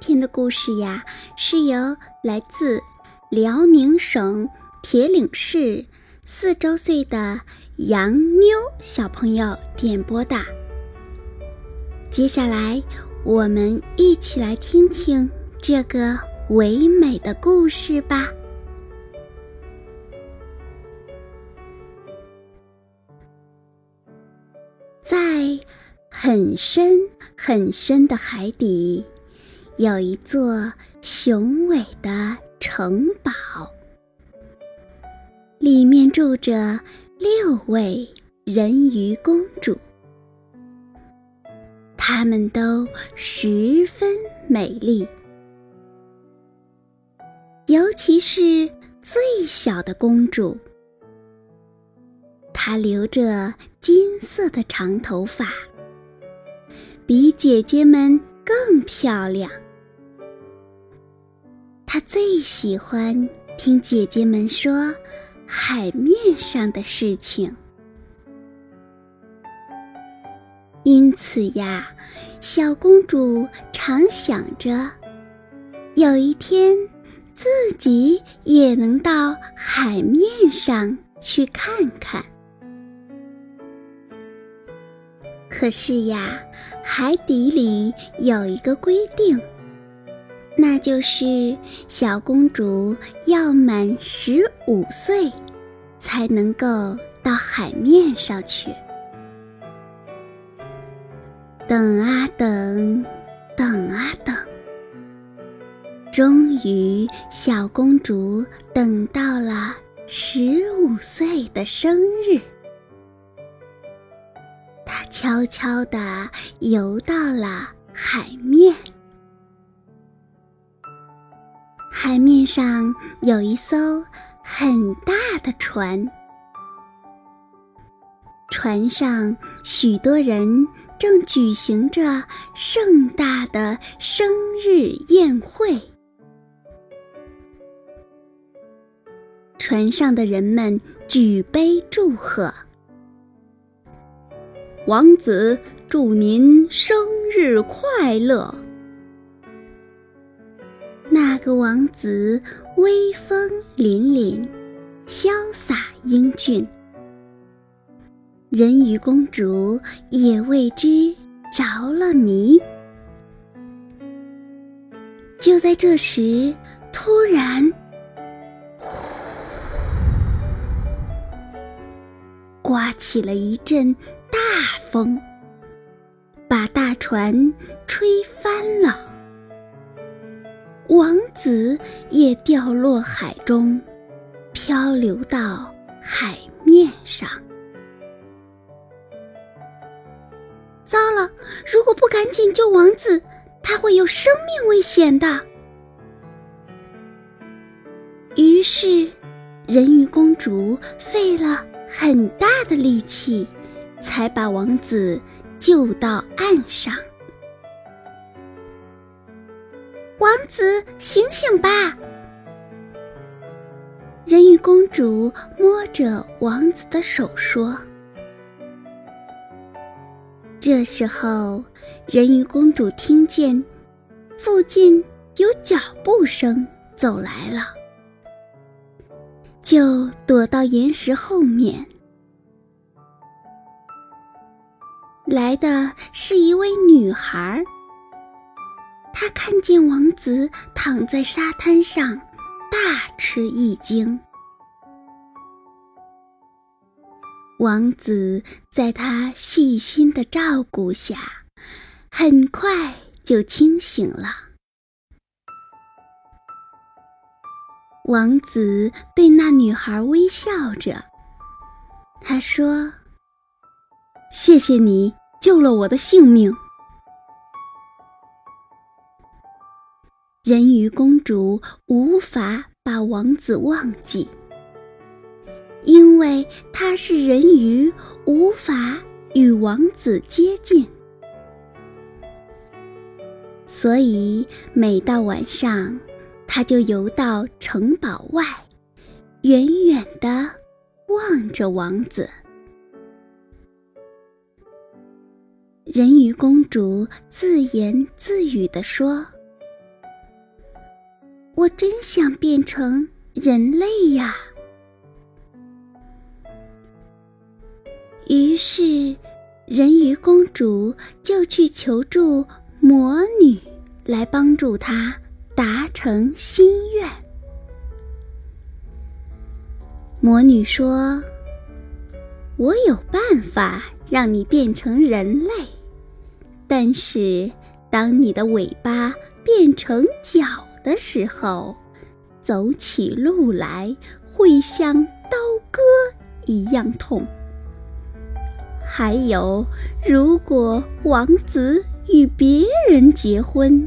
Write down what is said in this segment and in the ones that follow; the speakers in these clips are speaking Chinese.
今天的故事呀，是由来自辽宁省铁岭市四周岁的杨妞小朋友点播的。接下来，我们一起来听听这个唯美的故事吧。在很深很深的海底。有一座雄伟的城堡，里面住着六位人鱼公主，她们都十分美丽，尤其是最小的公主，她留着金色的长头发，比姐姐们更漂亮。他最喜欢听姐姐们说海面上的事情，因此呀，小公主常想着，有一天自己也能到海面上去看看。可是呀，海底里有一个规定。那就是小公主要满十五岁，才能够到海面上去。等啊等，等啊等，终于小公主等到了十五岁的生日。她悄悄地游到了海面。海面上有一艘很大的船，船上许多人正举行着盛大的生日宴会。船上的人们举杯祝贺：“王子，祝您生日快乐！”那个王子威风凛凛，潇洒英俊，人鱼公主也为之着了迷。就在这时，突然，刮起了一阵大风，把大船吹翻了。王子也掉落海中，漂流到海面上。糟了！如果不赶紧救王子，他会有生命危险的。于是，人鱼公主费了很大的力气，才把王子救到岸上。王子，醒醒吧！人鱼公主摸着王子的手说。这时候，人鱼公主听见附近有脚步声走来了，就躲到岩石后面。来的是一位女孩。他看见王子躺在沙滩上，大吃一惊。王子在他细心的照顾下，很快就清醒了。王子对那女孩微笑着，他说：“谢谢你救了我的性命。”人鱼公主无法把王子忘记，因为她是人鱼，无法与王子接近。所以每到晚上，她就游到城堡外，远远地望着王子。人鱼公主自言自语地说。我真想变成人类呀！于是，人鱼公主就去求助魔女，来帮助她达成心愿。魔女说：“我有办法让你变成人类，但是当你的尾巴变成脚。”的时候，走起路来会像刀割一样痛。还有，如果王子与别人结婚，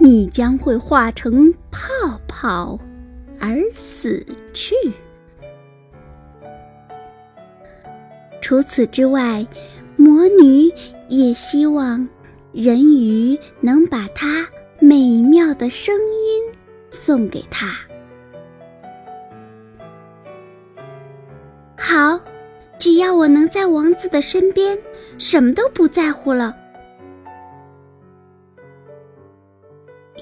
你将会化成泡泡而死去。除此之外，魔女也希望人鱼能把它。美妙的声音送给他。好，只要我能在王子的身边，什么都不在乎了。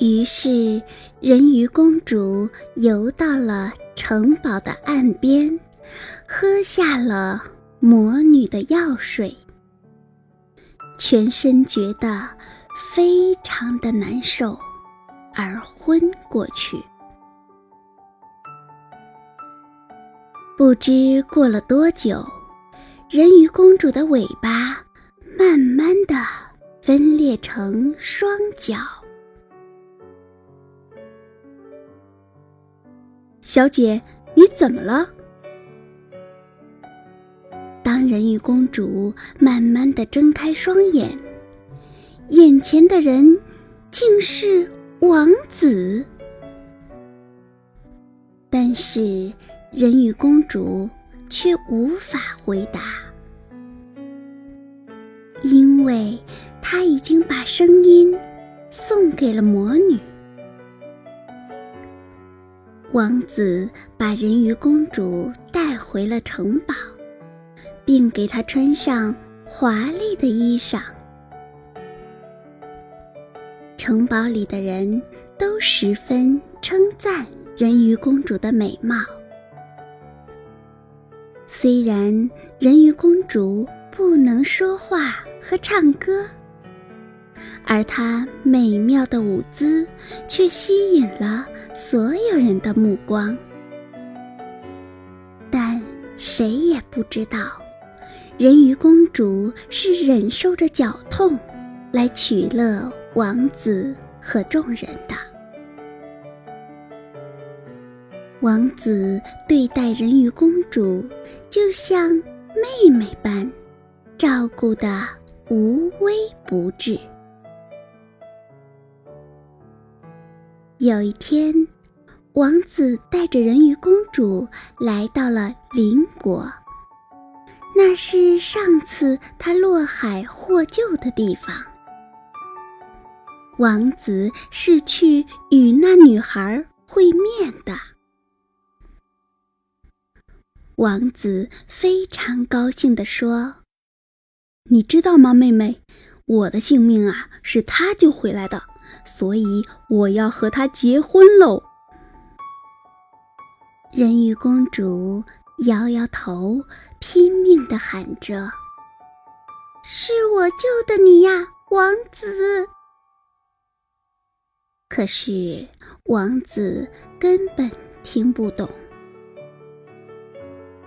于是，人鱼公主游到了城堡的岸边，喝下了魔女的药水，全身觉得。非常的难受，而昏过去。不知过了多久，人鱼公主的尾巴慢慢的分裂成双脚。小姐，你怎么了？当人鱼公主慢慢的睁开双眼。眼前的人竟是王子，但是人鱼公主却无法回答，因为她已经把声音送给了魔女。王子把人鱼公主带回了城堡，并给她穿上华丽的衣裳。城堡里的人都十分称赞人鱼公主的美貌。虽然人鱼公主不能说话和唱歌，而她美妙的舞姿却吸引了所有人的目光。但谁也不知道，人鱼公主是忍受着绞痛来取乐。王子和众人的王子对待人鱼公主，就像妹妹般，照顾的无微不至。有一天，王子带着人鱼公主来到了邻国，那是上次他落海获救的地方。王子是去与那女孩会面的。王子非常高兴地说：“你知道吗，妹妹，我的性命啊是他救回来的，所以我要和他结婚喽。”人鱼公主摇摇头，拼命地喊着：“是我救的你呀，王子！”可是王子根本听不懂。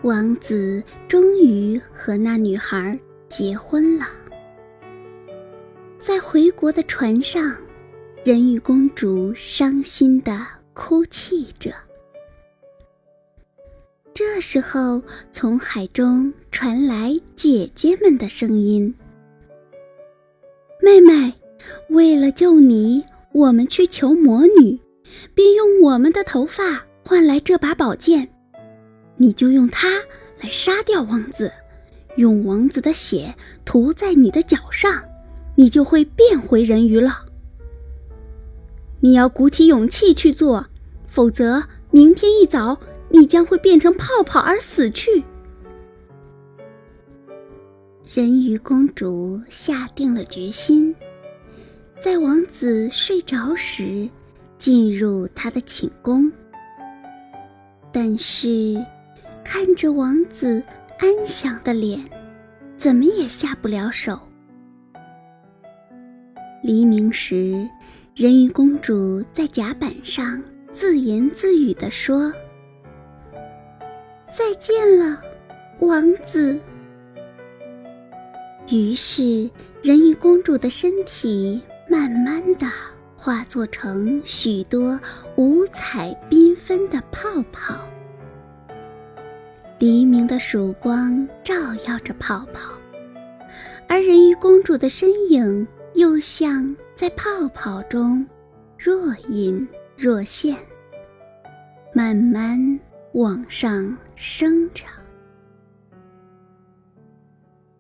王子终于和那女孩结婚了。在回国的船上，人鱼公主伤心的哭泣着。这时候，从海中传来姐姐们的声音：“妹妹，为了救你。”我们去求魔女，便用我们的头发换来这把宝剑，你就用它来杀掉王子，用王子的血涂在你的脚上，你就会变回人鱼了。你要鼓起勇气去做，否则明天一早你将会变成泡泡而死去。人鱼公主下定了决心，在王子睡着时进入他的寝宫。但是，看着王子安详的脸，怎么也下不了手。黎明时。人鱼公主在甲板上自言自语地说：“再见了，王子。”于是，人鱼公主的身体慢慢的化作成许多五彩缤纷的泡泡。黎明的曙光照耀着泡泡，而人鱼公主的身影又像……在泡泡中若隐若现，慢慢往上升着。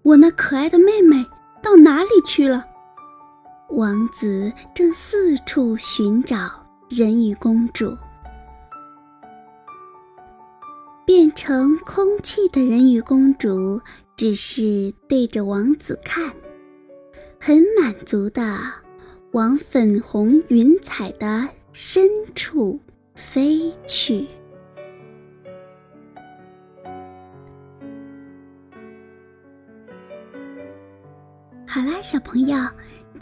我那可爱的妹妹到哪里去了？王子正四处寻找人鱼公主。变成空气的人鱼公主只是对着王子看，很满足的。往粉红云彩的深处飞去。好啦，小朋友，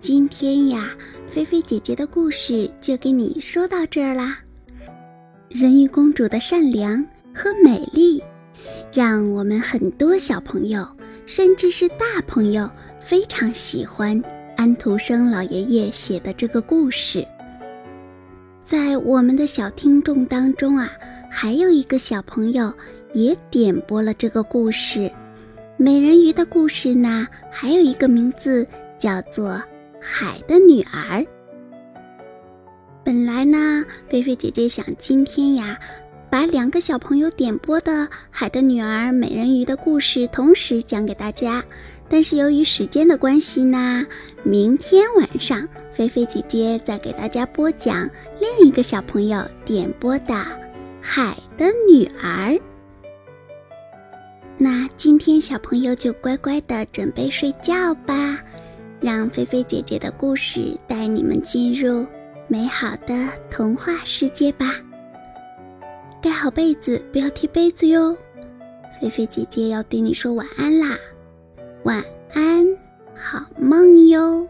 今天呀，菲菲姐姐的故事就给你说到这儿啦。人鱼公主的善良和美丽，让我们很多小朋友，甚至是大朋友非常喜欢。安徒生老爷爷写的这个故事，在我们的小听众当中啊，还有一个小朋友也点播了这个故事。美人鱼的故事呢，还有一个名字叫做《海的女儿》。本来呢，菲菲姐姐想今天呀，把两个小朋友点播的《海的女儿》美人鱼的故事同时讲给大家。但是由于时间的关系呢，明天晚上菲菲姐姐再给大家播讲另一个小朋友点播的《海的女儿》。那今天小朋友就乖乖的准备睡觉吧，让菲菲姐姐的故事带你们进入美好的童话世界吧。盖好被子不要踢被子哟。菲菲姐姐要对你说晚安啦。晚安好梦哟。